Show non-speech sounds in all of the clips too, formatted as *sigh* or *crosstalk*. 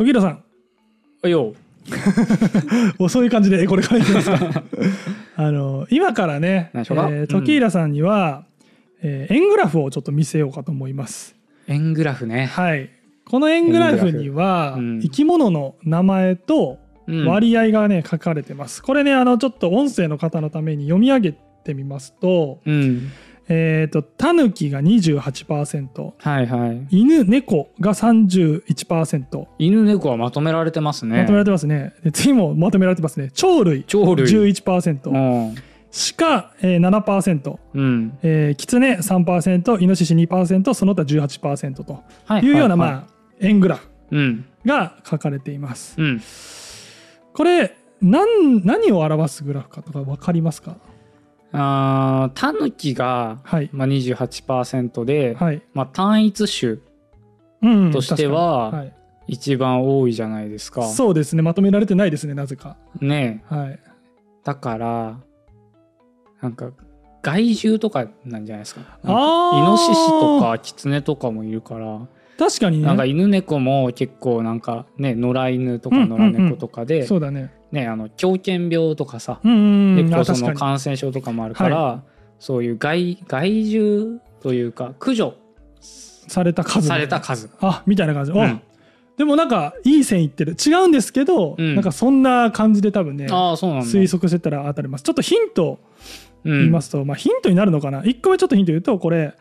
時浦さん。あよおそう *laughs* いう感じでこれからいきますか。*laughs* あの今からね、えー、時浦さんには、えー円グラフをちょっと見せようかと思います。円グラフね。はい。この円グラフには、うん。生き物の名前とうん。割合がね書かれてます。これねあのちょっと音声の方のために読み上げてみますとうん。えっ、とタヌキが28%はいはい。犬猫が31%犬猫はまとめられてますね。まとめられてますねで次もまとめられてますね鳥類鳥類。11%うん。鹿、えー、7%、うん。えー、キツネ3%イノシシ2%その他18%とはいいうような、はいはいまあ円グラフうん。が書かれていますうん。これ何何を表すグラフかとか分かりますか？あータヌキが、はい。まあ、28%で、はい、まあ、単一種うんうんとしては確かに。一番多いじゃないですか。はい、そうですね。まとめられてないですねなぜか。ねはい。だからなんか害獣とかなんじゃないですか。かイノシシとかキツネとかもいるから、確かにね。なんか犬猫も結構なんかね野良犬とかうんうんうん。野良猫とかで、そうだねねあの狂犬病とかさ、うんうんその感染症とかもあるから、そういう害害獣というか駆除された数された数。あみたいな感じ、うん。あでもなんかいい線いってる。違うんですけど、うん。なんかそんな感じで多分ねああそうなんだ。推測してったら当たります。ちょっとヒントうん。言いますと、まあヒントになるのかな？1個目ちょっとヒント言うとこれ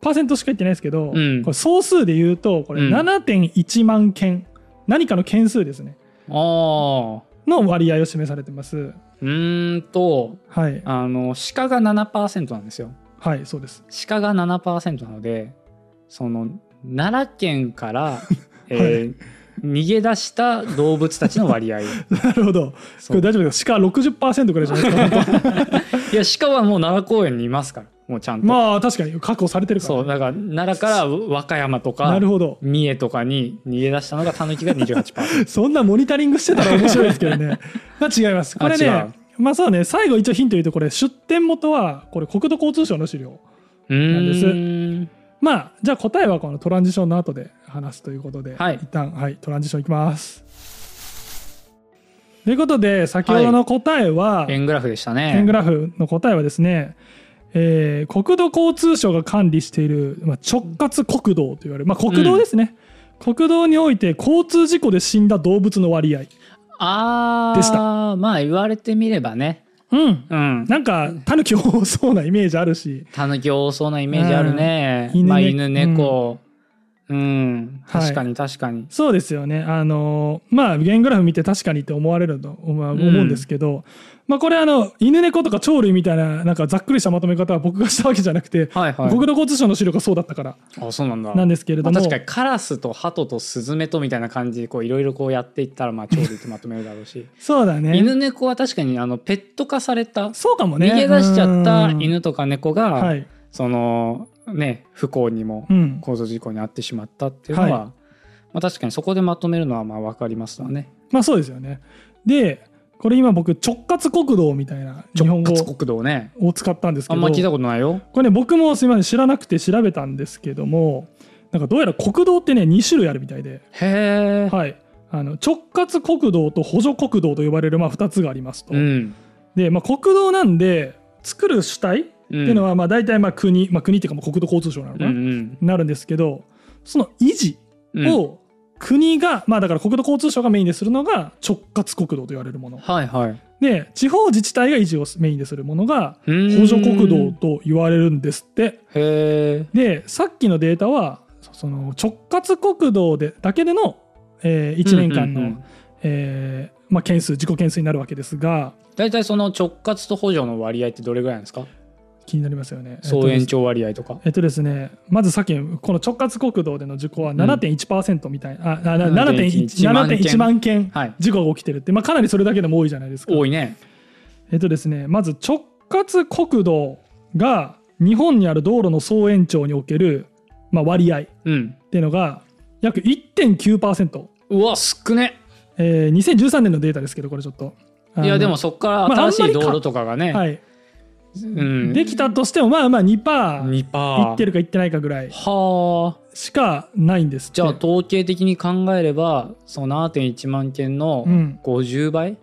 パーセントしか言ってないですけど、うん。これ総数で言うとこれうん。7.1万件、何かの件数ですね。ああの割合を示されてます。うーんとはい。あの鹿が7%なんですよ。はいそうです。鹿が7%なのでその奈良県から、*laughs* えー逃げ出した動物たちの割合。*laughs* なるほど。これ大丈夫ですか？鹿60%くらいじゃないですか？本 *laughs* いや鹿はもう奈良公園にいますからもうちゃんと、当まあ確かに確保されてるから。そうだから奈良から和歌山とかなるほど。三重とかに逃げ出したのがタヌキが28% *laughs* そんなモニタリングしてたら面白いですけどね。*laughs* まあ違います。これねう、まあそうね、最後一応ヒント言うと、これ出典元は、これ国土交通省の資料。うなんです。まあ、じゃあ答えはこのトランジションの後で話すということで、はい。一旦、はい、トランジションいきます。ということで、先ほどの答えは、円グラフでしたね。円グラフの答えはですね、えー国土交通省が管理している、まあ、直轄国道と言われる、まあ、国道ですね、国道において交通事故で死んだ動物の割合。でした。まあ言われてみればね。うん、うん。なんかタヌキ多そうなイメージあるし。タヌキ多そうなイメージあるね。うん。犬ねまあ犬猫。うん、はい。確かに確かに。そうですよね。あのまあ弦グラフ見て確かにって思われると思うんですけど、まあこれあの犬猫とか鳥類みたいななんかざっくりしたまとめ方は僕がしたわけじゃなくて、はいはい。国土交通省の資料がそうだったからあそうなんだ。なんですけれども、まあ、確かにカラスとハトとスズメとみたいな感じでこういろいろこうやっていったらまあ鳥類ってまとめるだろうし。*laughs* そうだね。犬猫は確かにあのペット化されたそうかもね。逃げ出しちゃったうん。犬とか猫が、はい、そのね不幸にもうん、交通事故に遭ってしまったっていうのは、はい。まあ、確かにそこでまとめるのはまあ分かりますわね。まあそうですよね。でこれ今僕直轄国道みたいな日本語直轄国道ねを使ったんですけどあんま聞いたことないよ。これね僕もすみません知らなくて調べたんですけどもなんかどうやら国道ってね2種類あるみたいで、へえ。はい、あの直轄国道と補助国道と呼ばれるまあ2つがありますと。うん。で、まあ、国道なんで作る主体っていうのはまあ大体まあ国、まあ、国っていうかまあ国土交通省なのかな、うんうんなるんですけどその維持うんを国が、まあだから国土交通省がメインでするのが直轄国道と言われるものはいはい。で地方自治体が維持をメインでするものが補補助国道と言われるんですって。へえ。でさっきのデータはその直轄国道でだけでの、え1年間の、うんうんうんえーまあ、件数自己件数になるわけですが大体その直轄と補助の割合ってどれぐらいなんですか？気になりますよね。総延長割合とか？えっとですね、まずさっきのこの直轄国道での事故は7.1%みたいな、あなな7.1 7.1万件はい。事故が起きてるって、まあ、かなりそれだけでも多いじゃないですか。多いね。えっとですね、まず直轄国道が日本にある道路の総延長における、まあ、割合っうん。ていうのが約1.9%、うわ、少ね。えー、2013年のデータですけどこれちょっと。いや、でもそこから新しい道路とかがね、はい、うん、できたとしてもまあまあ2%パー2%いってるかいってないかぐらいはあ。しかないんですじゃあ統計的に考えればその7.1万件のうん。50倍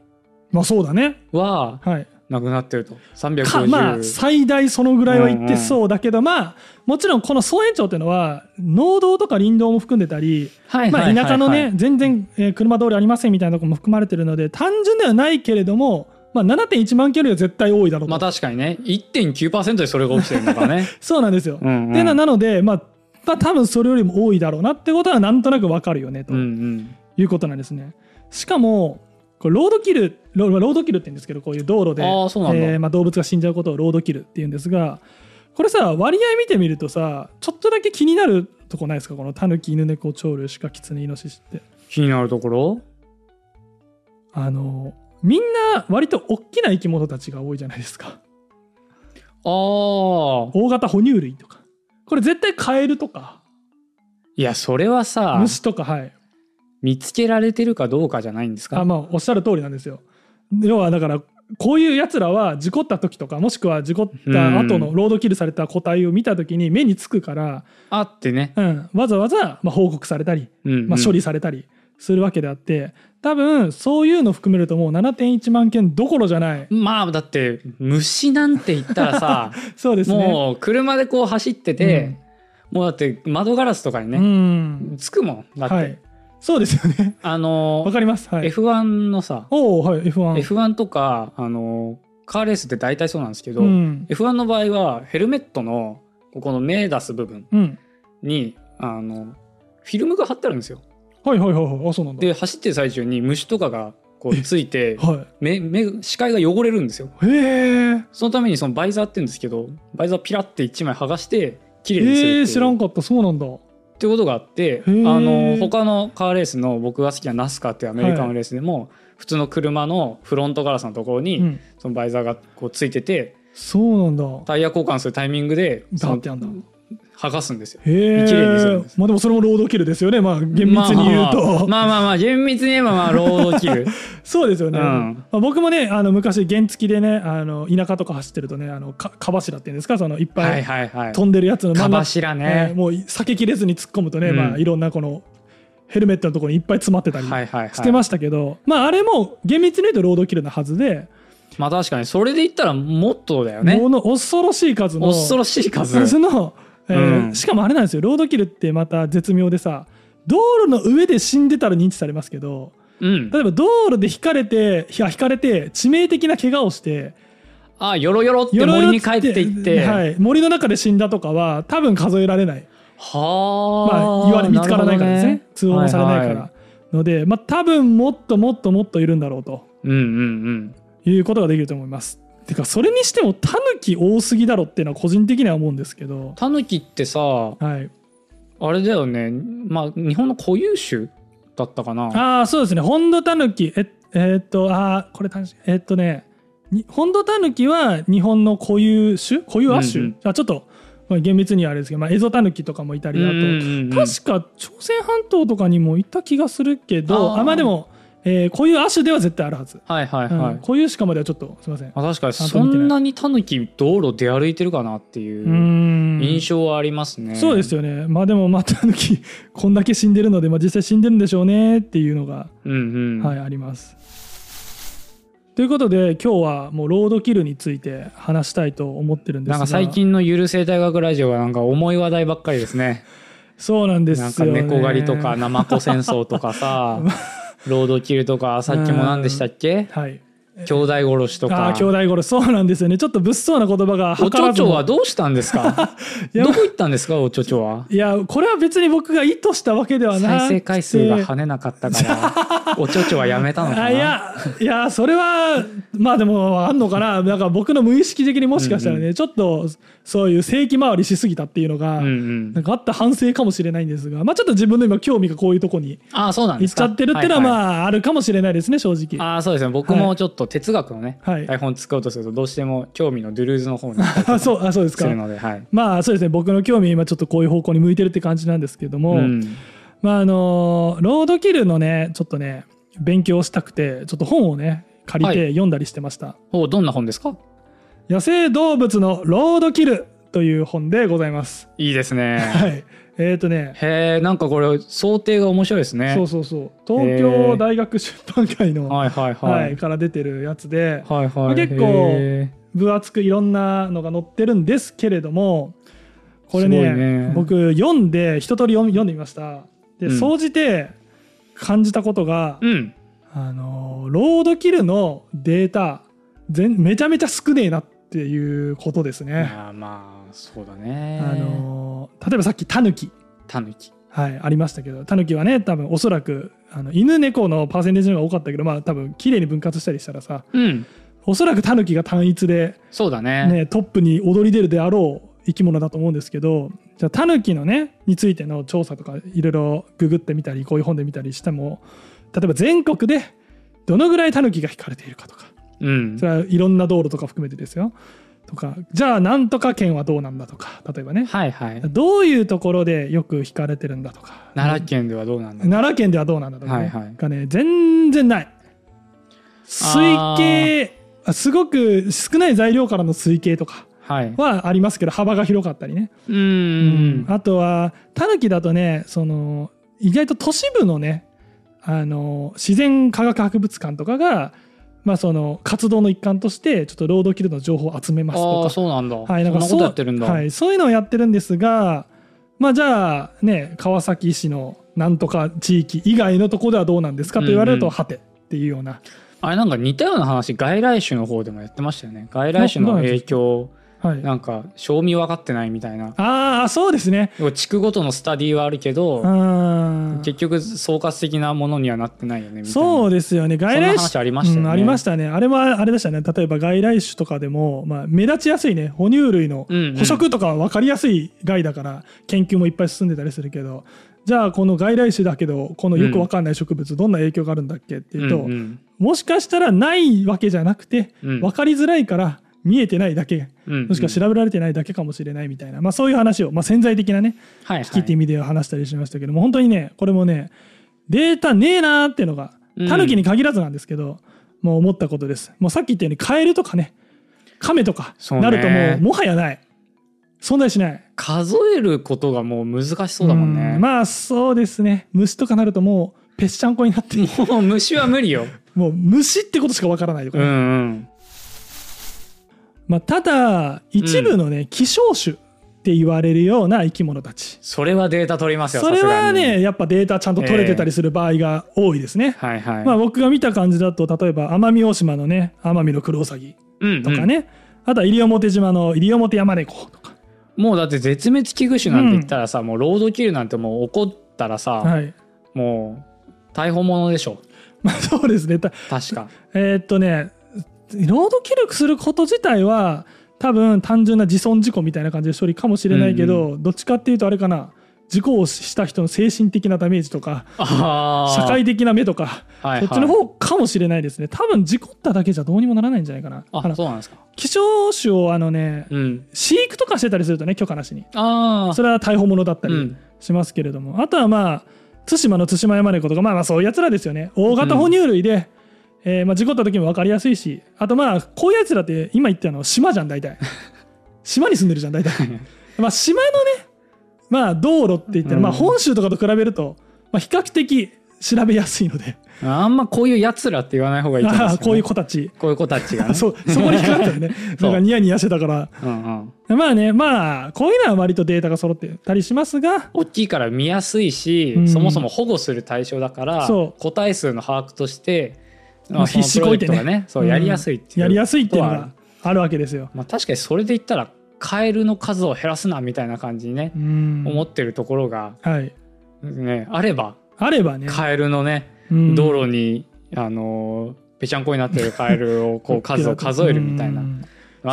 まあそうだね。ははい。なくなってると。か350、まあ最大そのぐらいはいってそうだけど、まあもちろんこの総延長っていうのは農道とか林道も含んでたり、はいまあ、田舎のね、はい全然、えー車通りありませんみたいなところも含まれてるので単純ではないけれども、まあ、7.1万キロよりは絶対多いだろうと、まあ確かにね。1.9%でそれが起きてるんだからね。*laughs* そうなんですよ。うん、うん、っていうのはなので、まあ、まあ多分それよりも多いだろうなってことはなんとなくわかるよねと。うんうん。いうことなんですね。しかもこれロードキルロロードキルって言うんですけどこういう道路でえーまあ、動物が死んじゃうことをロードキルって言うんですがこれさ割合見てみるとさちょっとだけ気になるとこないですか？このタヌキ犬猫鳥類鹿キツネイノシシって。気になるところ？あのみんな割と大きな生き物たちが多いじゃないですか。ああ大型哺乳類とか。これ絶対カエルとか。いやそれはさ虫とかはい。見つけられてるかどうかじゃないんですか？あまあおっしゃる通りなんですよ。要はだからこういうやつらは事故った時とかもしくは事故った後のうん。ロードキルされた個体を見た時に目につくから、あってね、うん、わざわざまあ報告されたり、まあ、処理されたりするわけであって多分そういうの含めるともう7.1万件どころじゃない。まあだって虫なんて言ったらさ *laughs* そうですね。もう車でこう走ってて、もうだって窓ガラスとかにうね、ん、つくもんだって、はい。そうですよね。あのわかります。はい。F1 のさ、おおはい F1 F1 とかあのカーレースって大体そうなんですけど、うん、F1 の場合はヘルメットのここの目出す部分うん、にあのフィルムが貼ってあるんですよはいはいはいはい。あそうなんだ。で走ってる最中に虫とかがこうついて *laughs* は目目視界が汚れるんですよ。いへえ。そのためにそのバイザーって言うんですけどバイザーピラって1枚剥がして綺麗にするえー、知らんかった。そうなんだ。っていうことがあってあーの他のカーレースの僕が好きなナスカっていうアメリカのレースでも、普通の車のフロントガラスのところに、うん。そのバイザーがこうついててそうなんだ。タイヤ交換するタイミングでバーってやんだ剥がすんですよ。綺麗にするんです。まあでもそれもロードキルですよね。まあ厳密に言うと、まあまあまあ。厳密に言えばまあロードキル。*laughs* そうですよね、うん。まあ、僕もねあの昔原付でねあの田舎とか走ってるとねあのか蚊柱っていうんですか？そのいっはいぱい飛んでるやつの真かん中柱ね、えーもう避けきれずに突っ込むとね、うん。まあいろんなこのヘルメットのところにいっぱい詰まってたりしてましたけど、まああれも厳密に言うとロードキルなはずで、まあ確かに。それで言ったらもっとだよね。もの恐ろしい数の。恐ろしい数。数の、えーうん。しかもあれなんですよ。ロードキルってまた絶妙でさ道路の上で死んでたら認知されますけどうん。例えば道路で引かれていや引かれて致命的な怪我をしてあよろよろって森に帰っていって。はい、森の中で死んだとかは多分数えられない、はあ、まあ、言われ見つからないからですね。るほど通報もされないから、はいはい。ので、まあ、多分もっともっともっといるんだろうと。うんうんうん。いうことができると思います。てかそれにしてもタヌキ多すぎだろっていうのは個人的には思うんですけど、タヌキってさはい、あれだよね。まあ日本の固有種だったかな。ああそうですね。ホンドタヌキ。ええーっとあーこれえーっとね。にホンドタヌキは日本の固有種？固有亜種、うんうん。あちょっと、まあ、厳密にはあれですけど、まあ、エゾタヌキとかもいたりあと、うんうんうん確か朝鮮半島とかにもいた気がするけどあまあでも、えー、こういう亜種では絶対あるはず、はいはいはい、うん、こういうしかまではちょっとすいません。うあ確かにそんなにタヌキ道路出歩いてるかなっていう印象はありますね、そうですよね。まあでもまあタヌキ *laughs* こんだけ死んでるので、まあ、実際死んでるんでしょうねっていうのが、うんうん、はいあります。ということで今日はもうロードキルについて話したいと思ってるんですが。なんか最近のゆる生態学ラジオはなんか重い話題ばっかりですね。*laughs* そうなんですよ、ね、なんか猫狩りとかナマコ戦争とかさ *laughs* ロードキルとかさっきも何でしたっけ？はい。兄弟殺しとあか。あ兄弟殺し。そうなんですよね。ちょっと物騒な言葉がおちょちょはどうしたんですか？*laughs* どこ行ったんですか？おちょちょは。いやこれは別に僕が意図したわけではなくて。再生回数が跳ねなかったから *laughs* おちょちょはやめたのかな？あいやいやそれはまあでもあんのかな？なんか僕の無意識的にもしかしたらね、うんちょっとそういう正規回りしすぎたっていうのが、うんうん。なんかあった反省かもしれないんですが、まあ、ちょっと自分の今興味がこういうとこにあそうなんいっちゃってるっていうのはあまああるかもしれないですね正直。あーそうですね。僕もちょっと哲学のね、はい。台本作ろうとするとどうしても興味のドゥルーズの方にあかそうあそうですか。するので、はい。まあそうですね。僕の興味今ちょっとこういう方向に向いてるって感じなんですけども、うんまああのロードキルのねちょっとね勉強したくてちょっと本をね借りはて読んだりしてました。おどんな本ですか？野生動物のロードキル」という本でございます。いいですね。はい、えっ、とねへえんかこれ想定が面白いですね。そうそうそう東京大学出版会の、はいはいははいい。から出てるやつではいはい。結構へ分厚くいろんなのが載ってるんですけれどもこれねいね僕読んで一通り読んでみましたでうん総じて感じたことが、ーうん。あのロードキルのデータ全めちゃめちゃ少ねえなっていうことですいね。やまあそうだね。あの例えばさっきタヌキタヌキ。はい、ありましたけどタヌキはね多分おそらくあの犬猫のパーセンテージの方が多かったけどまあ多分綺麗に分割したりしたらさうん。おそらくタヌキが単一で、そうだね。ね、トップに躍り出るであろう生き物だと思うんですけどじゃあタヌキのねについての調査とかいろいろググってみたりこういう本で見たりしても例えば全国でどのぐらいタヌキが引かれているかとかうんそ。れはいろんな道路とか含めてですよとかじゃあなんとか県はどうなんだとか例えばねはいはい。どういうところでよく引かれてるんだとか奈良県ではどうなんだ。奈良県ではどうなんだとか、ねはいはいがね全然ない推計あすごく少ない材料からの推計とかはい。はありますけど幅が広かったりね、う。うんあとはタヌキだとねその意外と都市部のねあの自然科学博物館とかが、まあ、その活動の一環としてちょっとロードキルの情報を集めますとかそうなんだ。はい、そんなことやってるんだ。はい、そういうのをやってるんですが、まあ、じゃあね川崎市のなんとか地域以外のところではどうなんですかと言われると、うんうんはてっていうような、あれなんか似たような話外来種の方でもやってましたよね。外来種の影響はい、なんか賞味分かってないみたいな。ああそうですね。地区ごとのスタディはあるけど。うん。結局総括的なものにはなってないよねみたいな。そうですよね。外来そんな話ありましたよね。うんありましたね。あれはあれでしたね。例えば外来種とかでも、まあ、目立ちやすいね。哺乳類の捕食とかは分かりやすい害だから研究もいっぱい進んでたりするけど。じゃあこの外来種だけどこのよく分かんない植物どんな影響があるんだっけっていうと、もしかしたらないわけじゃなくて、うん。分かりづらいから見えてないだけうんうん。もしくは調べられてないだけかもしれないみたいな、まあ、そういう話を、まあ、潜在的なねはいはい。危機って意味では話したりしましたけども本当にねこれもねデータねえなーっていうのがうん。タヌキに限らずなんですけど、もう思ったことです。もうさっき言ったようにカエルとかねカメとかなるともうもはやない。存在しない。数えることがもう難しそうだもんね。うん。まあそうですね。虫とかなるともうぺっしゃんこになってもう虫は無理よ。*laughs* もう虫ってことしかわからないとかね、うんうんまあ、ただ一部のね、希少種って言われるような生き物たち。それはデータ取りますよそれはねやっぱデータちゃんと取れてたりする場合が多いですね、はいはい、まあ、僕が見た感じだと例えば奄美大島のね奄美のクロウサギうんとかね、あとは西表島の西表山猫とか、もうだって絶滅危惧種なんて言ったらさ、もうロードキルなんてもう怒ったらさ、はい。もう逮捕者でしょ。まあそうですね。た確か。えーっとねロード記録すること自体は多分単純な自損事故みたいな感じで処理かもしれないけど、どっちかっていうとあれかな事故をした人の精神的なダメージとか社会的な目とかはいはい。そっちの方かもしれないですね。多分事故っただけじゃどうにもならないんじゃないかな。あそうなんですか。希少種をあのねうん。飼育とかしてたりするとね許可なしに。ああそれは逮捕者だったりうん。しますけれども、あとはまあ対馬の対馬山猫とかまあまあそういうやつらですよね。大型哺乳類で、えーまあ、事故った時も分かりやすいしあとまあこういうやつらって今言ったの島じゃん大体。島に住んでるじゃん大体。*laughs* まあ島のねまあ道路って言ったら、うん。まあ本州とかと比べると、まあ、比較的調べやすいので。あんまこういうやつらって言わない方がいいと思うんですよ、ね、ああこういう子たち。こういう子たちがね。*laughs* そうそこに引っかかったよね。*laughs* そう。なんかニヤニヤしてたから。うんうん。まあねまあこういうのは割とデータが揃ってたりしますが。大きいから見やすいし、うん。そもそも保護する対象だからそう。個体数の把握として、まあ必死こいてね。ね。そうやりやすいっていう、やりやすいっていうのがあるわけですよ。まあ、確かにそれで言ったらカエルの数を減らすなみたいな感じにね、うん。思ってるところが、はい、ね、あれば。あればね、カエルのね、うん。道路にあのぺちゃんこになってるカエルをこう *laughs* 数を数えるみたいな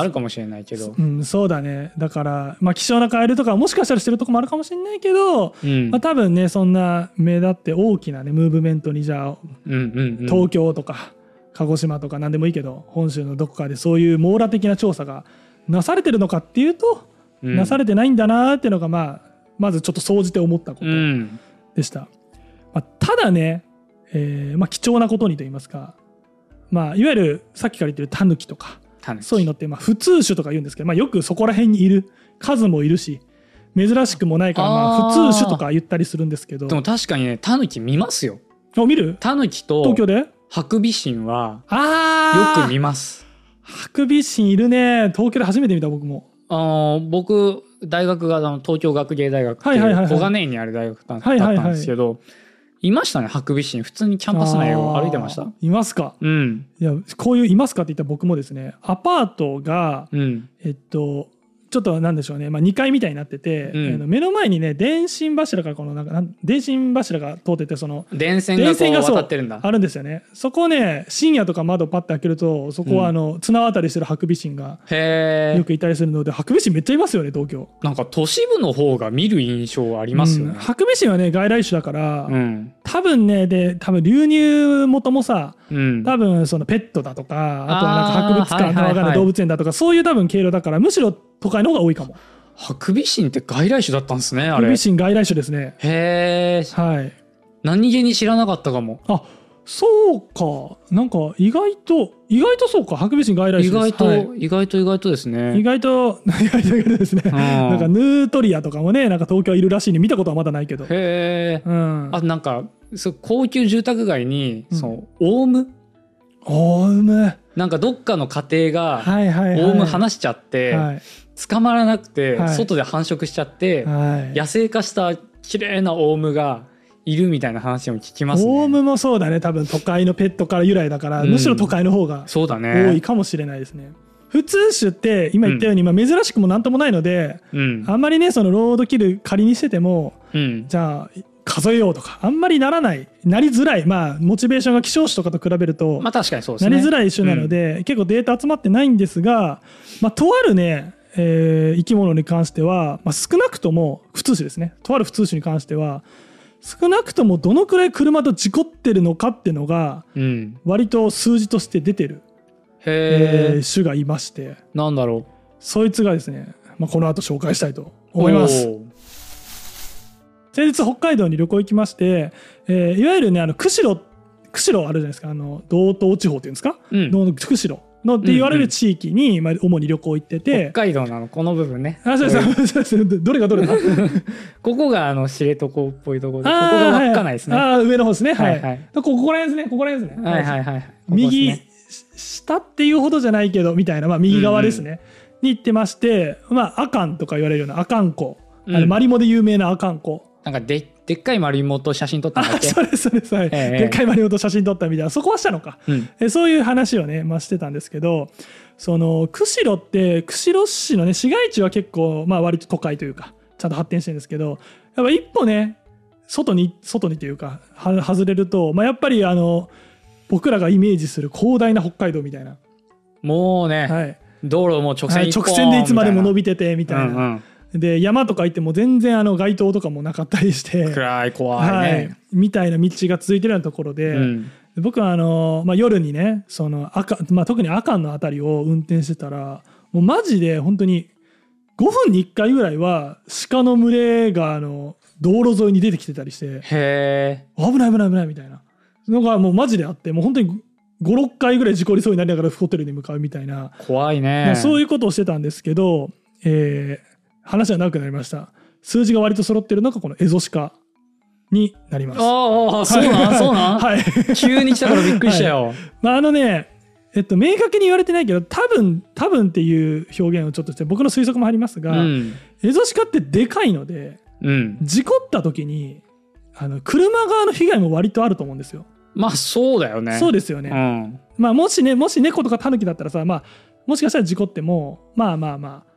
あるかもしれないけど、うん、そうだね。だから、まあ、希少なカエルとかはもしかしたらしてるとこもあるかもしれないけど、うん。まあ、多分ねそんな目立って大きなねムーブメントにじゃあうんうんうん。東京とか鹿児島とか何でもいいけど本州のどこかでそういう網羅的な調査がなされてるのかっていうと、うん。なされてないんだなっていうのが、まあ、まずちょっと総じて思ったことうん。でした。まあ、ただね、えーまあ、貴重なことにと言いますか、まあ、いわゆるさっきから言ってるタヌキとかそういうのってまあ普通種とか言うんですけど、まあ、よくそこら辺にいる。数もいるし珍しくもないからまあ普通種とか言ったりするんですけど。でも確かにねタヌキ見ますよ。あ見る？タヌキと東京で？ハクビシンはよく見ます。ハクビシンいるね。東京で初めて見た僕も。あの僕大学があの東京学芸大学っていはいはいはいはい。う小金井にある大学だだはいはいはいったんですけどいましたねハクビシン。普通にキャンパス内を歩いてました。いますか？うん。いやこういういますかって言ったら僕もですねアパートがうん。えっとちょっとなんでしょうね、まあ、2階みたいになってて、うん。あの目の前にね電信柱からこのなんか電信柱が通っててその電線がこう渡ってるんだ。あるんですよね。そこをね深夜とか窓パッて開けるとそこはあの綱渡りしてるハクビシンがよくいたりするのでハクビシンめっちゃいますよね東京。なんか都市部の方が見る印象ありますよね。うん。ハクビシンはね外来種だから、うん。多分ねで多分流入元もさうん多分そのペットだとかあとはなんか博物館のわかんない動物園だとかそういう多分経路だからむしろ都会の方が多いかも。ハクビシンって外来種だったんですねあハクれ。ビシン外来種ですね。へえはい。何気に知らなかったかも。あそうか。なんか意外と意外とそうか。ハクビシン外来種意外と、はい。意外と意外とです意ね外と *laughs* 意外と意外とですね。ななんかヌートリアとかもねなんか東京いるらしいに見たことはまだないけど。へえ。うん。あなんかそう高級住宅街に、うん。そうオウム？オウム。なんかどっかの家庭がはいはいはい。オウム離しちゃって、はい。捕まらなくて、はい。外で繁殖しちゃって、はい。野生化した綺麗なオウムがいるみたいな話も聞きますね。オウムもそうだね多分都会のペットから由来だから、うんむしろ都会の方がそうだ多いね。かもしれないですね普通種って今言ったように、まあ、珍しくもなんともないのでうん。あんまりねそのロードキル仮にしててもうん。じゃあ数えようとかあんまりならないなりづらいまあモチベーションが希少種とかと比べると、まあ確かにそうですね。なりづらい種なので、結構データ集まってないんですが、まあ、とあるね、えー生き物に関しては、まあ、少なくとも普通種ですねとある普通種に関しては少なくともどのくらい車と事故ってるのかっていうのがうん。割と数字として出てる、へえ、えー種がいましてなんだろそいつがですね、まあ、この後紹介したいとう。思います。先日北海道に旅行行きまして、えーいわゆるねあの釧路釧路あるじゃないですかあの道東地方っていうんですか、うん。の釧路のって言われる地域に、まあ、主に旅行行って北て、海道なのこの部分ね。あそうですそうですどれがどれだ？*laughs* ここがあの知床っぽいところ。で、ここが稚内ですね。あー上の方ですね。はい、はいはい。こここら辺ですね。ここら辺ですね、はいはいはい。右、下っていうほどじゃないけどみたいな、まあ、右側ですね、に行ってまして、まあ、アカンとか言われるようなアカン湖、うん。マリモで有名なアカン湖。なんかででっかい丸芋と写真撮ったんだっけ？あそれそれそれ、ええでっかいマリモと写真撮ったみたいな。そこはしたのかうん。えそういう話をね、まあ、してたんですけどその釧路って釧路市のね市街地は結構まあ割と都会というかちゃんと発展してるんですけどやっぱ一歩ね外に外にというかは外れると、まあ、やっぱりあの僕らがイメージする広大な北海道みたいな、もうね、はい。道路も直はい線一本直線でいつまでも伸びびててみたいな、うんうんで山とか行っても全然あの街灯とかもなかったりして、暗い怖いはいね。、みたいな道が続いてるようなところで。うんで僕はあの、まあ、夜にねその赤、まあ、特に阿寒の辺りを運転してたらもうマジで本当に5分に1回ぐらいは鹿の群れがあの道路沿いに出てきてたりしてへえ。危ない危ない危ないみたいなのがもうマジであってもう本当に56回ぐらい事故りそうになりながらホテルに向かうみたいな、怖いね。まあそういうことをしてたんですけど、えー話は長くなりました数字が割と揃ってるのがこのエゾシカになります。ああ、そうなん、そうなん？はい急に来たからびっくりしたよ。まああのねえっと明確に言われてないけど多分多分っていう表現をちょっとして僕の推測も入りますうが、ん。エゾシカってでかいのでうん。事故った時にあの車側の被害も割とあると思うんですよ。まあ、そうだよね。でそうですよね。うん。まあもしねもし猫とかタヌキだったらさまあもしかしたら事故ってもまあまあまあ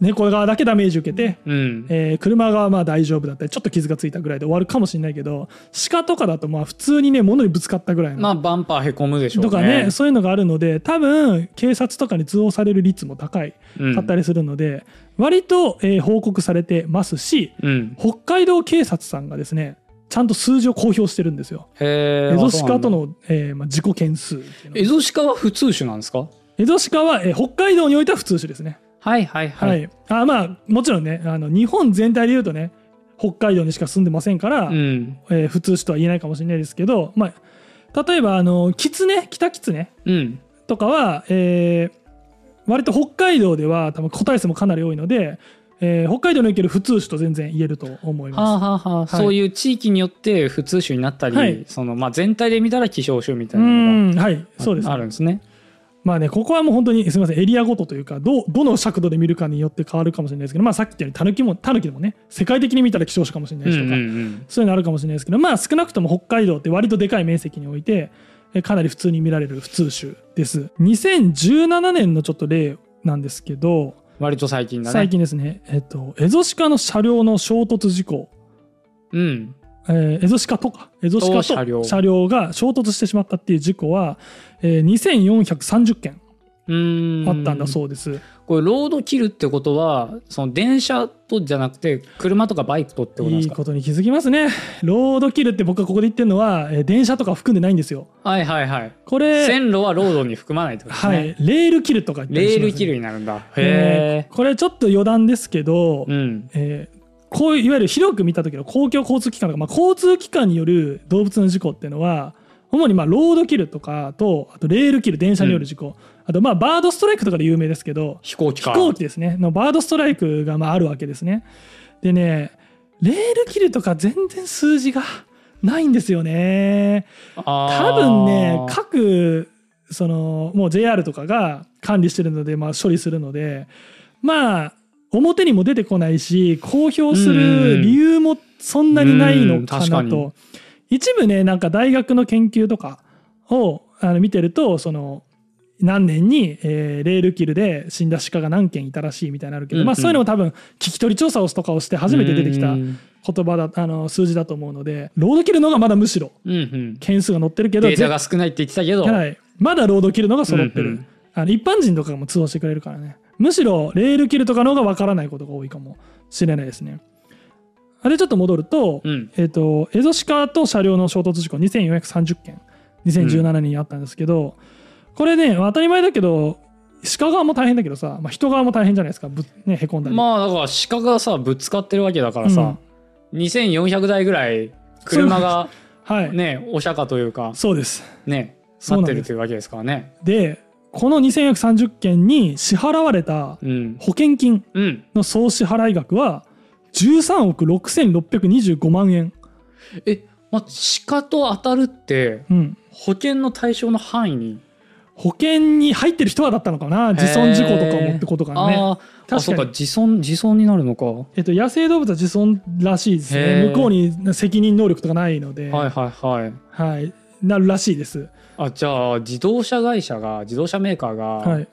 猫側だけダメージ受けて、うん。えー車側はまあ大丈夫だったりちょっと傷がついたぐらいで終わるかもしれないけど鹿とかだとまあ普通にね物にぶつかったぐらいのまあ、バンパーへこむでしょうね。とかねそういうのがあるので多分警察とかに通報される率も高いうんかったりするので、割と、えー報告されてますしうん。北海道警察さんがですねちゃんと数字を公表してるんですよ。エゾシカとあ。の、えーまあ、事故件数エゾシカは普通種なんですか？エゾシカは、えー北海道においては普通種ですね。はいはいは。はいい、あまあもちろんねあの日本全体で言うとね北海道にしか住んでませんから、うん。えー普通種とは言えないかもしれないですけど、まあ、例えばあのキツネキタキツネうん。とかは、えー割と北海道では多分個体数もかなり多いので、えー北海道における普通種と全然言えると思いはあまはあはあ、はいそういう地域によって普通種になったり、はいそのまあ、全体で見たら希少種みたいなのんはいがそうです、あるんですね。まあねここはもう本当にすみませんエリアごとというかどうどの尺度で見るかによって変わるかもしれないですけど、まあ、さっき言ったようにタヌキもタヌキでもね世界的に見たら希少種かもしれないしとか、うんうんうん。そういうのあるかもしれないですけどまあ少なくとも北海道って割とでかい面積においてえかなり普通に見られる普通種です。2017年のちょっと例なんですけど割と最近だね。最近ですね。えっとエゾシカの車両の衝突事故。うん、えーエゾシカとかエゾシカとと車両。が衝突してしまったっていう事故は、えー2430件あったんだそうです。これロードキルってことはその電車とじゃなくて車とかバイクとってことでいすか？いことに気づきますね。ロードキルって僕がここで言ってるのは、えー電車とか含んでないんですよ。はいはいはい。これ、線路はロードに含まないってことですね、はい、レールキルとか言ったりしますレールキルになるんだ。えへー。これちょっと余談ですけど、えうん。えーこういういわゆる広く見た時の公共交通機関とか、まあ、交通機関による動物の事故っていうのは主にまあロードキルとかとあとレールキル電車による事故、あとまあバードストライクとかで有名ですけど飛飛行機か。行機ですね。のバードストライクがまああるわけですね。でねレールキルとか全然数字がないんですよね。多多分ね各そのもう JR とかが管理してるので、まあ、処理するのでまあ表にも出てこないし公表する理由もそんなにないのかなと。一部ねなんか大学の研究とかをあの見てるとその何年に、えーレールキルで死んだ鹿が何件いたらしいみたいなのあるけど、うんうん。まあ、そういうのも多分聞き取り調査をとかをして初めて出てきたうん言葉だあの数字だと思うのでロードキルの方がまだむしろ件数が載ってるけどデータが少ないって言ってたけど、はい、まだロードキルのが揃ってる、うんうん。あの一般人とかも通報してくれるからねむしろレールキルとかの方がわからないことが多いかもしれないですね。あれちょっと戻ると,、うん。えっとエゾシカと車両の衝突事故2430件2017年にあったんですけど、これね当たり前だけど鹿側も大変だけどさ、まあ、人側も大変じゃないですかぶ、ね、へこんだり、まあだから鹿がさぶつかってるわけだからさ、2400台ぐらい車がはい、ねお釈迦というかそうです。ねなってるというわけですからね。でこの2430件に支払われたうん。保険金うん。の総支払い額は13億6625万円、え、まあ、鹿と当たるってうん、保険の対象の範囲に？保険に入ってる人はだったのかな？自損事故とかもってことかなね。あ確かに。自損自損になるのか。はえっと、野生動物は自損らしいですね。向こうに責任能力とかないので、いはいはい。はいなるらしいです、あじゃあ自動車会社が自動車メーカーが、はい、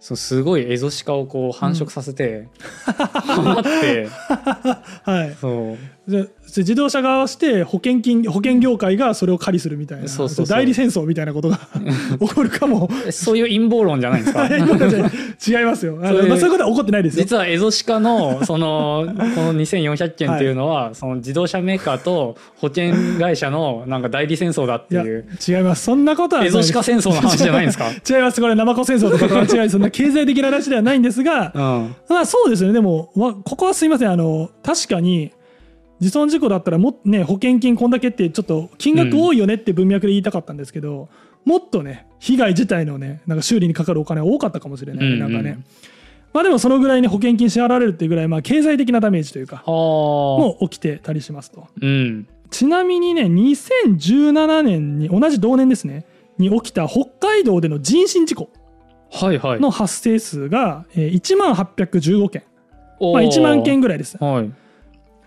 そうすごいエゾシカをこう繁殖させて、ハマって。*laughs* はい、そう。で自動車側はして保険金保険業界がそれを狩りするみたいなそうそうそう。代理戦争みたいなことが *laughs* 起こるかも。えそういう陰謀論じゃないんですか？*laughs* 違いますよ。*laughs* あのそれまあ、そういうことは起こってないですよ。実はエゾシカのそのこの2400件っていうのは、その自動車メーカーと保険会社のなんか代理戦争だっていう。違います。そんなことはエゾシカ戦争の話じゃないんですか？違います。これナマコ戦争とかとは違いそんな経済的な話ではないんですがうん。まあそうですよね。でもわここはすいません。あの確かに自損事故だったらもね保険金こんだけってちょっと金額多いよねって文脈で言いたかったんですけど、もっとね被害自体のねなんか修理にかかるお金は多かったかもしれない、うんうんなんかね。まあでもそのぐらいね保険金支払われるっていうぐらいまあ経済的なダメージというかはあ。も起きてたりしますと。うん。ちなみにね2017年に同じ同年ですねに起きた北海道での人身事故の発生数がえー1万815件、まあ、1万件ぐらいです。はい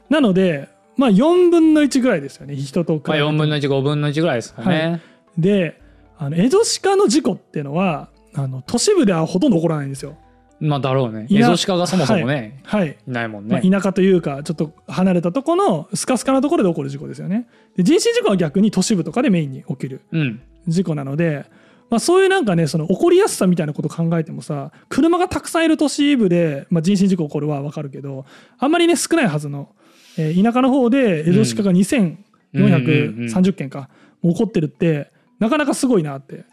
なのでまあ4分の1ぐらいですよね人と比まあ、べると4分の15分の1ぐらいですかね、であのエゾシカの事故っていうのはあの都市部ではほとんど起こらないんですよ。まあだろうね。いやエゾシカがそもそもね、はい、い、ないもんまね、あ、田舎というかちょっと離れたところのスカスカなところで起こる事故ですよね。で人身事故は逆に都市部とかでメインに起きるうん。事故なので、まあ、そういうなんかねその起こりやすさみたいなことを考えてもさ車がたくさんいる都市部で、まあ、人身事故起こるは分かるけどあんまりね少ないはずの、えー田舎の方でエゾシカが2430件か、起こってるってなかなかすごいなって。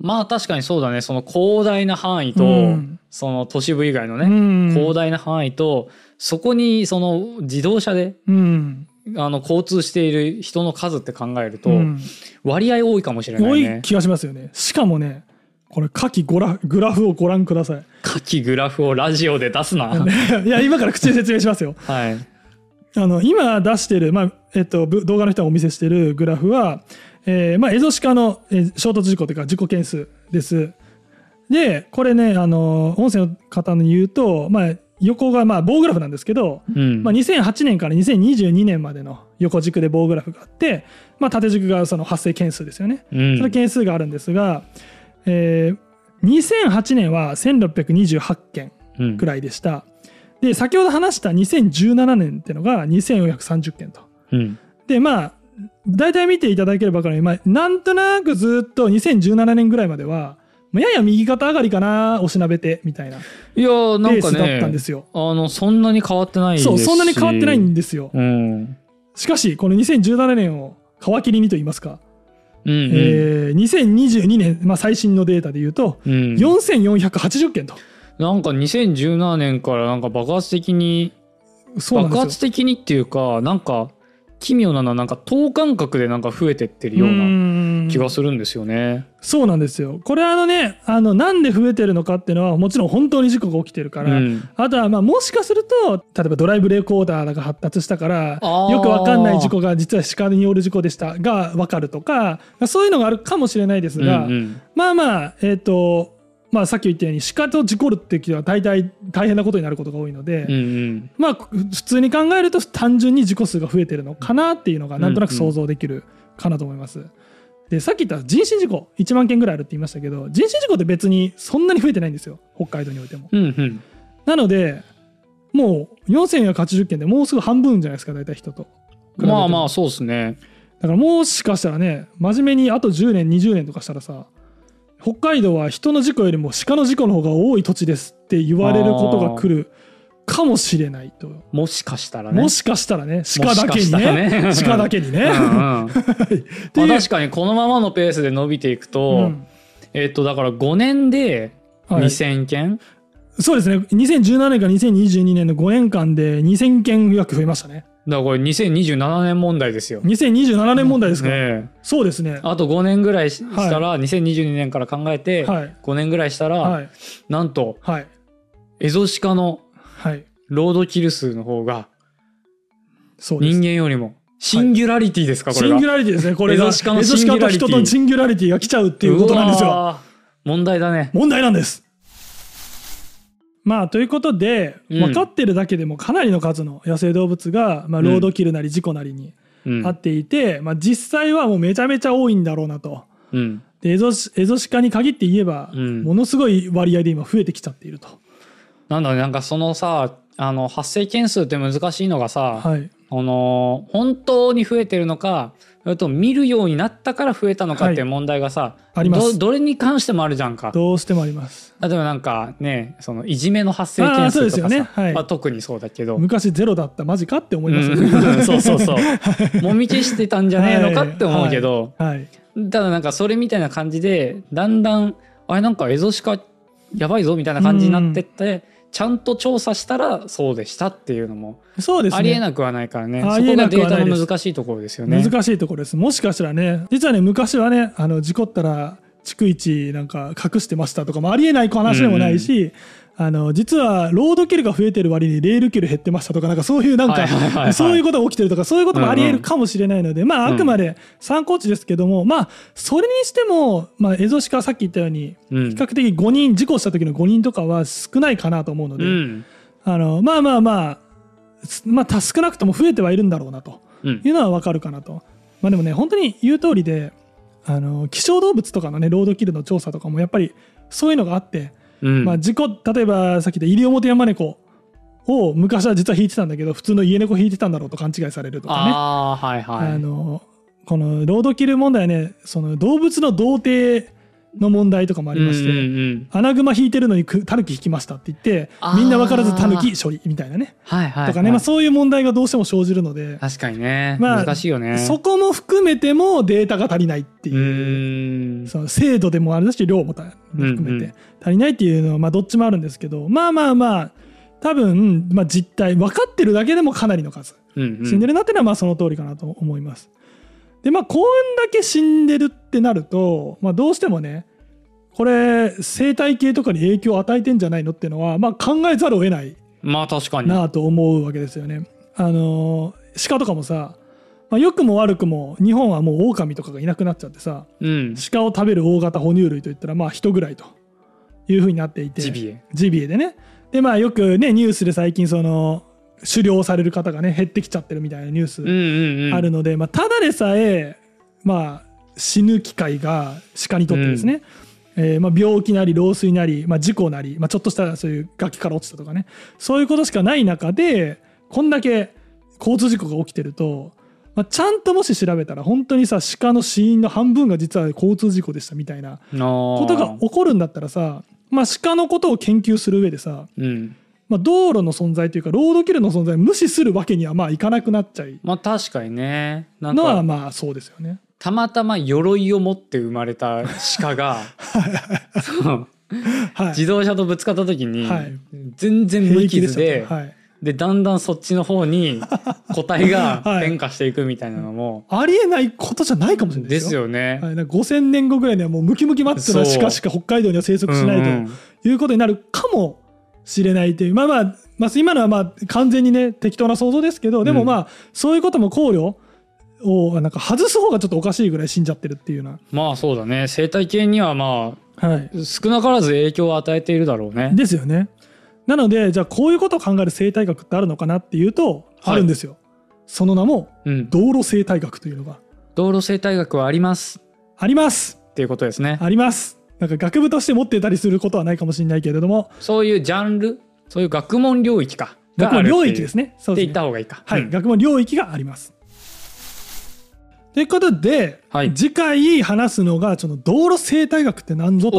まあ確かにそうだね。その広大な範囲と、うん。その都市部以外のね、うん。広大な範囲とそこにその自動車でうん。あの交通している人の数って考えると、うん。割合多いかもしれな多いね。い。気がしますよね。しかもねこれ下記グラグラフをご覧ください。下記グラフをラジオで出すな。いや今から口で説明しますよ。はい。あの今出してる、まあえっと、ぶ動画の人がお見せしてるグラフは、えーまあ、エゾシカの、えー衝突事故というか事故件数です。でこれねあの音声の方に言うと、まあ、横がまあ棒グラフなんですけど、うん。まあ、2008年から2022年までの横軸で棒グラフがあって、まあ、縦軸がその発生件数ですよね。うんその件数があるんですが、えー2008年は1628件うんくらいでした。で先ほど話した2017年っていうのが2430件と。うん。でまあ大体見ていただければ分かるように、まあ、なんとなくずっと2017年ぐらいまではまあやや右肩上がりかなおしなべてみたいないやーなんかペースだったんでね、すよ。あの、そんなに変わってないそうそんなに変わってないんですよ。うん。しかしこの2017年を皮切りにと言いますか、うんうん。えー2022年、まあ、最新のデータで言うとうん、4480件と。なんか2017年からなんか爆発的に爆発的にっていうかなんか奇妙なのはなんか等間隔でなんか増えてってるようなな気がするんですよね。そうなんですよ。これあのねあのなんで増えてるのかっていうのはもちろん本当に事故が起きてるから、うん。あとはまあもしかすると例えばドライブレコーダーが発達したからよくわかんない事故が実は鹿による事故でしたがわかるとかまあそういうのがあるかもしれないですが、うんうん。まあまあえっ、とまあさっき言ったように鹿と事故るって時は大体大変なことになることが多いので、うんうんまあ普通に考えると単純に事故数が増えてるのかなっていうのがなんとなく想像できるかなと思います。でさっき言った人身事故1万件ぐらいあるって言いましたけど人身事故って別にそんなに増えてないんですよ北海道においても。うんうんなのでもう4480件でもうすぐ半分じゃないですか大体人と。まあまあそうですね。だからもしかしたらね真面目にあと10年20年とかしたらさ北海道は人の事故よりも鹿の事故の方が多い土地ですって言われることが来るかもしれないと。もしかしたらね。もしかしたらね。鹿だけにね。ね。鹿だけにね。確かにこのままのペースで伸びていくと、うん。えっとだから5年ではい。2000件、そうですね。2017年から2022年の5年間で2000件約増えましたねだからこれ2027年問題ですよ。2027年問題ですか、ねえ。そうですね。あと5年ぐらいししたら、2022年から考えて、はい。5年ぐらいしたら、はい。なんとはい。エゾシカのはい。ロードキル数の方が人間よりもシンギュラリティですか、これがシンギュラリティですねこれが。エゾシカとシンギュラリティ。人とシンギュラリティが来ちゃうっていうことなんですよ。問題だね。問題なんですまあということで、うん分かってるだけでもかなりの数の野生動物が、まあ、ロードキルなり事故なりにうんあっていて、まあ、実際はもうめちゃめちゃ多いんだろうなと。うんでエゾシエゾシカに限って言えば、うんものすごい割合で今増えてきちゃっていると。なんだろうなんかそのさあの発生件数って難しいのがさ、はい、あの本当に増えてるのかそれと見るようになったから増えたのかってい。う問題がさ、あります。どどれに関してもあるじゃんか。どうしてもあります。例えばなんかねそのいじめの発生件数とかさ、よね。はい。まあ、特にそうだけど。昔ゼロだったマジかって思いますよね。うん。*laughs* そうそうそう。もみ消してたんじゃねえのかって思うけど、はい、ただなんかそれみたいな感じでだんだんあれなんかエゾシカやばいぞみたいな感じになってって、ちゃんと調査したらそうでしたっていうのもそうですね。ありえなくはないからねあそこがデりえなくはないですータの難しいところですよね。難しいところです。もしかしたらね、実はね、昔はね、あの事故ったら逐一なんか隠してましたとかもありえない話でもないし、あの実はロードキルが増えてる割にレールキル減ってましたとかなんかそういうなんかそういうことが起きてるとかそういうこともありえるかもしれないので、まあうんあくまで参考値ですけども、まあそれにしても、まあ、エゾシカさっき言ったようにうん比較的5人事故した時の5人とかは少ないかなと思うので、うんあのまあまあまあすまあた少なくとも増えてはいるんだろうなと。うんいうのは分かるかなと。まあでもね本当に言う通りであの希少動物とかのねロードキルの調査とかもやっぱりそういうのがあって、うんまあ事故例えばさっき言ったイリオモテヤマネコを昔は実は引いてたんだけど普通の家猫引いてたんだろうと勘違いされるとかね。ああはいはい。あのこのロードキル問題はねその動物の童貞の問題とかもありまして、うんうんうん。アナグマ引いてるのにくタヌキ引きましたって言ってみんな分からずタヌキ処理みたいなね。はいはい、とかね、まあ、そういう問題がどうしても生じるので、確かにね、まあ難しいよね。そこも含めてもデータが足りないってういう、その精度でもあるし量もた含めうんうん。て足りないっていうのはまあどっちもあるんですけどまあまあまあ多分、まあ、実態分かってるだけでもかなりの数うんうん。死んでるなっていうのはまあその通りかなと思います。でまあこんだけ死んでるってなると、まあ、どうしてもねこれ生態系とかに影響を与えてんじゃないのっていうのは、まあ、考えざるを得ないまあ確かに。なあと思うわけですよね。あの鹿とかもさ、まあ、良くも悪くも日本はもう狼とかがいなくなっちゃってさうん。鹿を食べる大型哺乳類といったらまあ人ぐらいというふうになっていて。ジビエ。ジビエでね。でまあよくねニュースで最近その狩猟される方がね減ってきちゃってるみたいなニュースうんうんうん。あるので、まあ、ただでさえ、まあ、死ぬ機会が鹿にとってですね、えーまあ、病気なり老衰なり、まあ、事故なり、まあ、ちょっとしたそういう崖から落ちたとかねそういうことしかない中でこんだけ交通事故が起きてると、まあ、ちゃんともし調べたら本当にさ鹿の死因の半分が実は交通事故でしたみたいなこことが起こるんだったらさ、まあ、鹿のことを研究する上でさ、うんまあ、道路の存在というかロードキルの存在を無視するわけにはまあいかなくなっちゃい。まあ確かにね。なんのはかまあそうですよね。たまたま鎧を持って生まれた鹿がそう。はい、自動車とぶつかった時にはい。全然無傷ではい、でだんだんそっちの方に個体が *laughs* はい。変化していくみたいなのもありえないことじゃないかもしれないでですすよ。よね。はい、なんか5000年後ぐらいにはもうムキムキマッチョなそう。鹿しか北海道には生息しないうんうん。ということになるかもしれないというまあまあ、まあ、今のはまあ完全にね適当な想像ですけどでもうんまあそういうことも考慮をなんか外す方がちょっとおかしいぐらい死んじゃってるっていうようまあそうだね生態系にはまな、はい、あ少なからず影響を与えているだろうね。ですよね。なのでじゃあこういうことを考える生態学ってあるのかなっていうとはいあるんですよ。その名もうん、道路生態学というのが道路生態学はありますあります。っていうことですね。あります。なんか学部として持ってたりすることはないかもしれないけれども、そういうジャンル？そういう学問領域か学問領域ですね。ね。そうですねった方がいいか。はい、うん学問領域があります。ということで、はい次回話すのがその道路生態学って何ぞと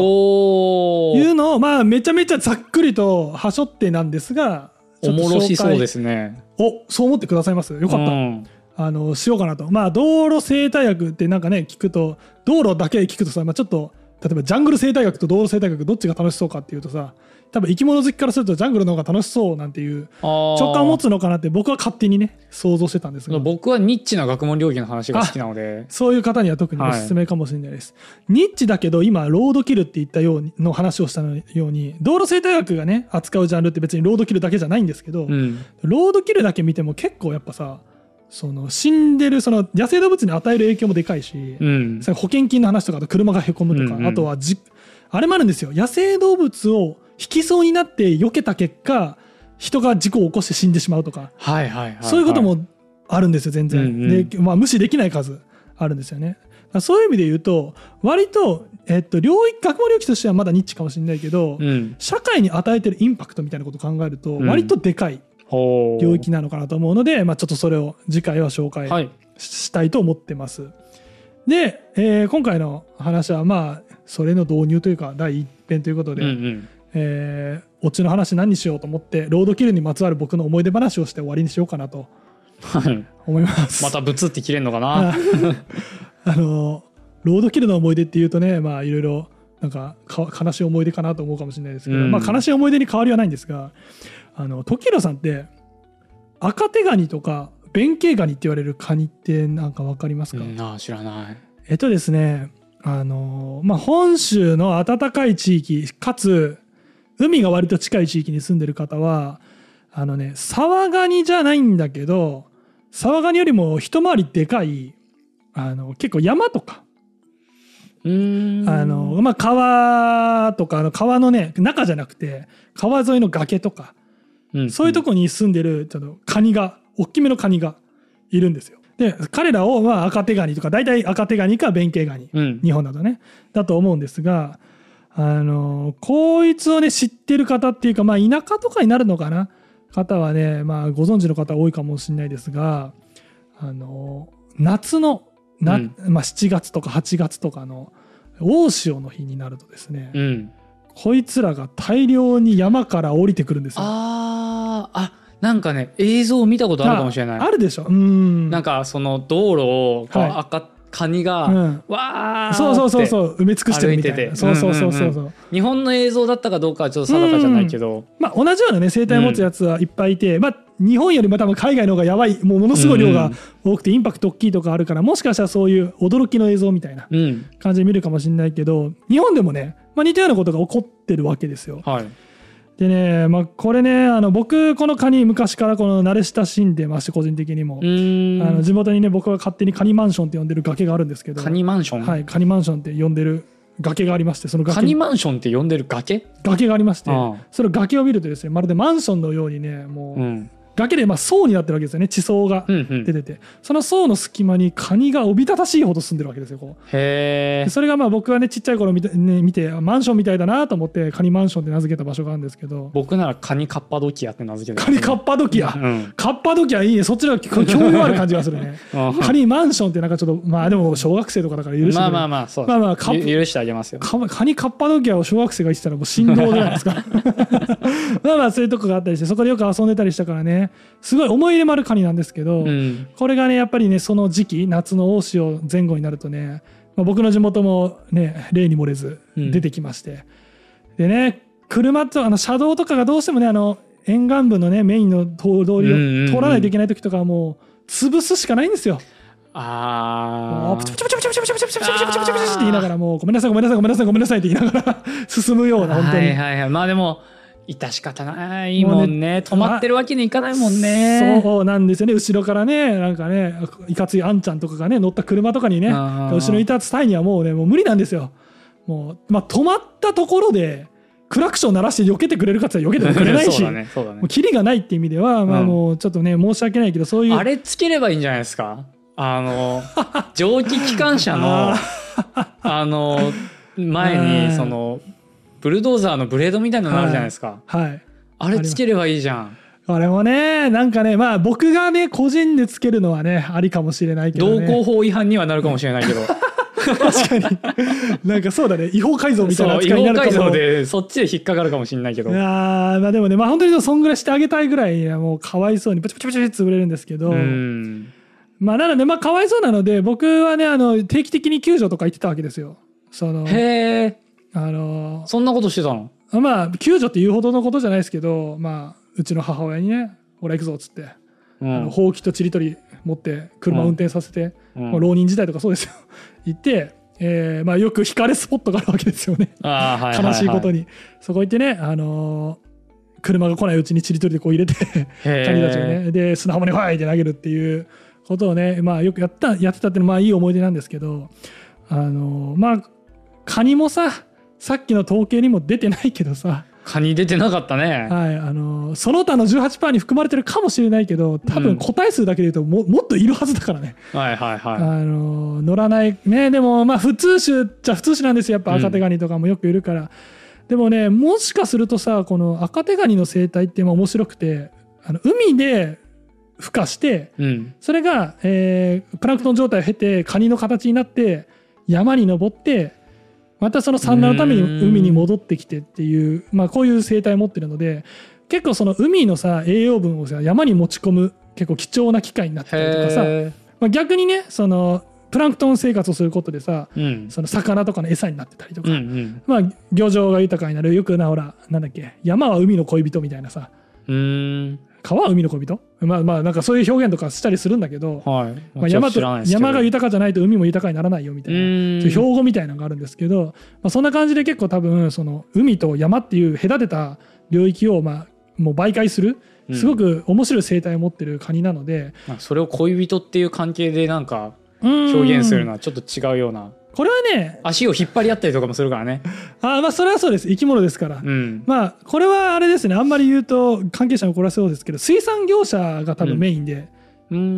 いうのを、まあ、めちゃめちゃざっくりとはしょってなんですが、おもろしそうですね。おそう思ってくださいます？よかった。うんあのしようかなとまあ道路生態学ってなんかね聞くと道路だけ聞くとさ、まあ、ちょっと例えばジャングル生態学と道路生態学どっちが楽しそうかっていうとさ多分生き物好きからするとジャングルの方が楽しそうなんていう直直感を持つのかなって僕は勝手にね想像してたんですが僕はニッチな学問領域の話が好きなので。そういう方には特におすすめかもしれないです、ニッチだけど今ロードキルって言ったようにの話をしたように道路生態学がね扱うジャンルって別にロードキルだけじゃないんですけど、うん。ロードキルだけ見ても結構やっぱさその死んでるその野生動物に与える影響もでかいし、うん。保険金の話とかあと車がへこむとか、うんうん。あとはじあれもあるんですよ。野生動物を引きそうになって避けた結果人が事故を起こして死んでしまうとか、はいはいはいはい。そういうこともあるんですよ全然、うんうん。で、まあ、無視できない数あるんですよね。そういう意味で言うと割と、えっと、領域学問領域としてはまだニッチかもしれないけど、うん。社会に与えてるインパクトみたいなことを考えるとうん。割とでかい。ほう領域なのかなと思うので、まあ、ちょっとそれを次回は紹介はい。したいと思ってます。で、えー今回の話はまあそれの導入というか第一編ということで、うんうん。えーオチの話何にしようと思ってロードキルにまつわる僕の思い出話をして終わりにしようかなとはい。思います。またブツって切れんのかな？*laughs* あのロードキルの思い出っていうとねまあいろいろなんかか悲しい思い出かなと思うかもしれないですけど、うんまあ、悲しい思い出に変わりはないんですがあの時宏さんって赤手ガニとか弁慶ガニって言われるカニってなんか分かりますか、うん、なあ知らない。えっとですねあのまあ本州の暖かい地域かつ海が割と近い地域に住んでる方はあのねサワガニじゃないんだけどサワガニよりも一回りでかいあの結構山とかうーん。あの、まあ、川とかあの川のね中じゃなくて川沿いの崖とかうん、そういうとこに住んでるちょっとカニが大きめのカニがいるんですよ。で彼らをまあ赤手ガニとか大体赤手ガニか弁慶ガニうん。日本だとねだと思うんですがあのこいつをね知ってる方っていうかまあ田舎とかになるのかな？方はねまあご存知の方多いかもしれないですがあの夏のな、うんまあ、7月とか8月とかの大潮の日になるとですね、うん。こいつらが大量に山から降りてくるんですよ。ああ、あ、なんかね、映像を見たことあるかもしれない。あるでしょ。うん。なんかその道路をこうはい。赤カニが、うん。わーそうそうそううそう埋め尽くしてるみたい歩いてて。なそうそうそうそう。そう、うん。日本の映像だったかどうかはちょっと定かじゃないけど、まあ、同じようなね生態を持つやつはいっぱいいて、まあ、日本よりも多分海外の方がやばいもうものすごい量が多くてインパクト大きいとかあるからもしかしたらそういう驚きの映像みたいなうん。感じで見るかもしれないけど日本でもねまあ、似たようなことが起こってるわけですよ。はい。でね、まあ、これねあの僕このカニ昔からこの慣れ親しんでまして個人的にも、あの地元にね僕が勝手にカニマンションって呼んでる崖があるんですけど。カニマンション、はい、カニマンションって呼んでる崖がありましてその崖カニマンションって呼んでる崖？崖がありまして。その崖を見るとですねまるでマンションのようにねもう、うん崖でまあ層になってるわけですよね。地層がうんうん。出てて、その層の隙間にカニがおびただしいほど住んでるわけですよこう。へそれがまあ僕はねちっちゃい頃見て,、ね、見てマンションみたいだなと思ってカニマンションって名付けた場所があるんですけど。僕ならカニカッパドキアって名付けてカニカッパドキア、うんカッパドキアいいね。そっちの方が興味ある感じがするね。あカニマンションってなんかちょっとまあでも小学生とかだから許してあまあまあそうまあまあ許してあげますよ。カカニカッパドキアを小学生が言ってたらもう振動じゃないですか？*laughs* まあまあそういうとこがあったりしてそこでよく遊んでたりしたからねすごい思い入れもあるカニなんですけど、うん。これがねやっぱりねその時期夏の大潮前後になるとね、まあ、僕の地元もね例に漏れずうん。出てきまして、でね車とあの車道とかがどうしてもねあの沿岸部のねメインの通通りうんうんうん。を通らないといけない時とかはもう潰すしかないんですよ。もあうプチプチプチプチプチプチプチプチプチプチプチプチって言いながらもうごめんなさいごめんなさいごめんなさいごめんなさいって言いながら *laughs* 進むような本当に。はいはい。はいまあでも致し方ないもんね。止まってるわけにいかないもんね。そうなんですよね。後ろからねなんかねいかついあんちゃんとかがね乗った車とかにね後ろに立つ際にはもうねもう無理なんですよ。もう、まあ、止まったところでクラクション鳴らして避けてくれるかって言ったら避けてくれないしねね。もうキリがないって意味では、まあうん。もうちょっとね申し訳ないけどそういうあれつければいいんじゃないですか？あの *laughs* 蒸気機関車のああの前うんにそのブルドーザーのブレードみたいなのあるじゃないですか、はい。あれつければいいじゃん。あれもねなんかねまあ僕がね個人でつけるのはねありかもしれないけど、ね、道交法違反にはなるかもしれないけど。確かに。なんかそうだね。違法改造みたいな扱いになるかも。法改造でそっちで引っかかるかもしれないけど。いやーまあでもねまあ本当にそんぐらいしてあげたいぐらいもうかわいそうにプチプチプチ潰れるんですけど、うん。まあなのでまあかわいそうなので僕はねあの定期的に救助とか行ってたわけですよ。そのへえあのそんなことしてたの？まあ救助っていうほどのことじゃないですけどまあうちの母親にね「ほら行くぞ」っつって、うん。あのほうきとちりとり持って車運転させて、うん。まあ浪人時代とかそうですよ。*laughs* 行って、えーまあ、よく惹かれスポットがあるわけですよね。はい悲しいことに、そこ行ってねあのー車が来ないうちにちりとりでこう入れてへー。*laughs* カニたちをねで砂浜にファイって投げるっていうことをねまあよくやったやってたっていうのはまあいい思い出なんですけどあのまあカニもささっきの統計にも出てないけどさ、カニ出てなかったね。はい、あのその他の18%に含まれてるかもしれないけど多うん。分個体数だけで言うとももっといるはずだからね、はいはいはあの乗らない。ねでもまあ普通種っちゃ普通種なんですよ。やっぱ赤手ガニとかもよくいるから、でもねもしかするとさこの赤手ガニの生態ってまあ面白くてあの海で孵化していうん。それが、えープランクトン状態を経てカニの形になって山に登ってまたその産卵のために海に戻ってきてっていう、まあ、こういう生態を持ってるので結構その海のさ栄養分をさ山に持ち込む結構貴重な機会になったりとかさ、へまあ、逆にねそのプランクトン生活をすることでさえうん。その魚とかの餌になってたりとか、うんうん。まあ、漁場が豊かになるよくなほらなんだっけ山は海の恋人みたいなさうーん川は海の恋人？まあまあなんかそういう表現とかしたりするんだけど、はい。まあ、山と山が豊かじゃないと海も豊かにならないよみたいな標語みたいなのがあるんですけど、まあ、そんな感じで結構多分その海と山っていう隔てた領域をまあもう媒介するうん。すごく面白い生態を持ってるカニなので、まあそれを恋人っていう関係でなんか表表現するのはちょっと違うようなこれはね足を引っ張り合ったりとかもするからね。あまあそれはそうです。生き物ですから、うん。まあこれはあれですね。あんまり言うと関係者に怒らせそうですけど水産業者が多分メインで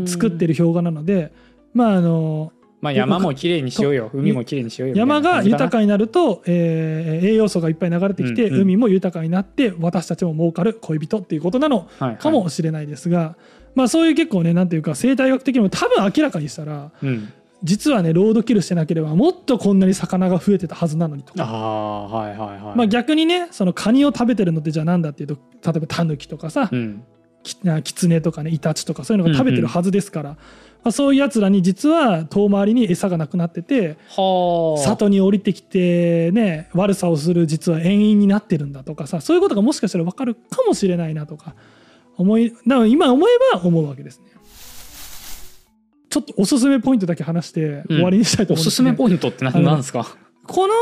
作ってるる氷河なので、まああのまあ山もきれいにしようよ。海もきれいにしようよ。山が豊かにになると、えー栄養素がいっぱい流れてきて、うんうん。海も豊かになって私たちも儲かる恋人っていうことなのかもしれないですが、まあそういう結構ねなんていうか生態学的にも多分明らかにしたらうん実はねロードキルしてなければもっとこんなに魚が増えてたはずなのにとか。ああはいはいはい。まあ、逆にねそのカニを食べてるのってじゃあなんだっていうと例えばタヌキとかさ、うん。きなキツネとかねイタチとかそういうのが食べてるはずですから、まあ、そういうやつらに実は遠回りに餌がなくなっててはあ。里に降りてきてね悪さをする実は遠因になってるんだとかさそういうことがもしかしたら分かるかもしれないなとか思いな今思えば思うわけですね。ちょっとおすすめポイントだけ話して終わりにしたいとおすす思うんですけど、めポイントって何なんですか？この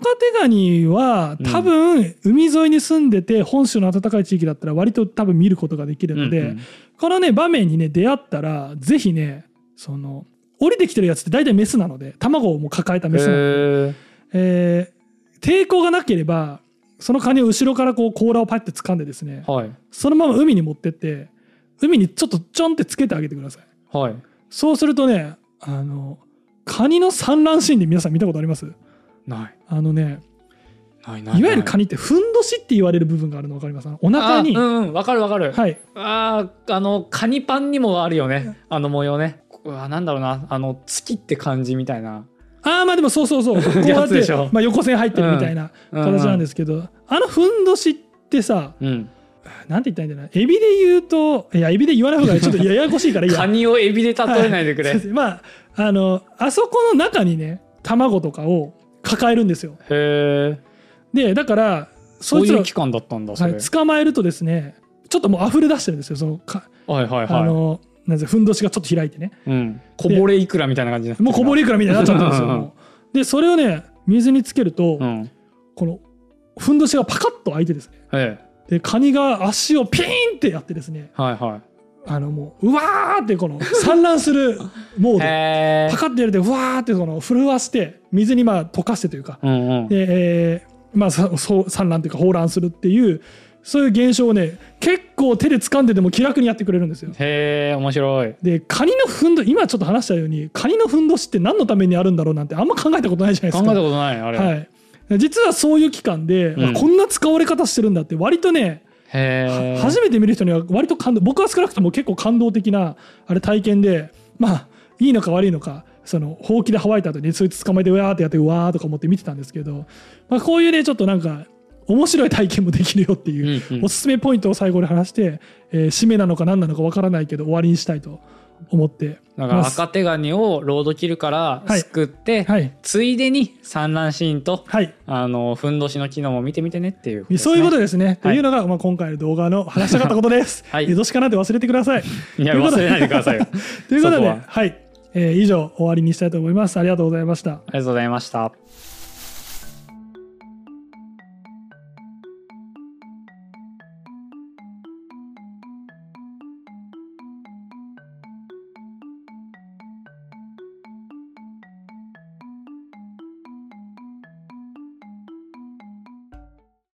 赤手ガニはうん。多分海沿いに住んでて本州の暖かい地域だったら割と多分見ることができるので、うんうん。このね場面にね出会ったらぜひねその降りてきてるやつって大体メスなので卵をもう抱えたメスなので、へえー抵抗がなければそのカニを後ろからこう甲羅をパッて掴んでですねーはい。そのまま海に持ってって海にちょっとちょんってつけてあげてください。はいそうするとねあのカニの産卵シーンで皆さん見たことあります？ない。あのねないないい。わゆるカニニってふんどしって言われる部分があるの分かります？お腹に、うんうんわかるわかる、はい。あーあのカニパンにもあるよね。あの模様ね。うわなんだろうな。あの月って感じみたいな。ああまあでもそうそうそう。*laughs* こうやってやつでしょ。まあ、横線入ってるみたいな形なんですけど、あのふんどしってさうんなんて言ったらいいんだろうな。エビで言うといやエビで言わない方がちょっとややこしいからいいや。カニをエビで例えないでくれ、はい。まああのあそこの中にね卵とかを抱えるんですよ。へえ。でだからそいつらそういう期間だったんだそれ、はい、捕まえるとですねちょっともう溢れ出してるんですよ。そのか、はいはいはい。あのなんてふんどしがちょっと開いてね。うん、こぼれいくらみたいな感じもうこぼれいくらみたいになっちゃってるんですよ。でそれをね水につけると、うん。このふんどしがパカッと開いてですね。えでカニが足をピーンってやってですねえはいはあのもううわーってこの産卵する *laughs* モーいドパカッてやれてうわーってその震わして水にまあ溶かしてというか。うんうん。で、えーまあさそう産卵というか放卵するっていうそういう現象をね結構手で掴んででも気楽にやってくれるんですよ。へえ面白い。でカニのふんど今ちょっと話したようにカニのふんどしって何のためにあるんだろうなんてあんま考えたことないじゃないですか。考えたことないあれ、はい実はそういう期間で、うん。あこんな使われ方してるんだって割とね初めて見る人には割と感動僕は少なくとも結構感動的なあれ体験でまあいいのか悪いのかそのほうきで乾いた後にそいつ捕まえてうわーってやってうわーとか思って見てたんですけど、まあ、こういうねちょっとなんか面白い体験もできるよっていう、おすすめポイントを最後に話して、えー締めなのか何なのかわからないけど終わりにしたいと思ってだから。赤手ガニをロードキルからはいすくって、はい、ついでに産卵シーンとはいあのふんどしの機能も見てみてねっていうね、そういうことですね。とはいいうのが、まあ、今回の動画の話したかったことです。*laughs* はい江戸しかなって忘れてください。いや忘れないでくださいよ *laughs* ということで、ははい、えー以上終わりにしたいと思います。ありがとうございました。ありがとうございました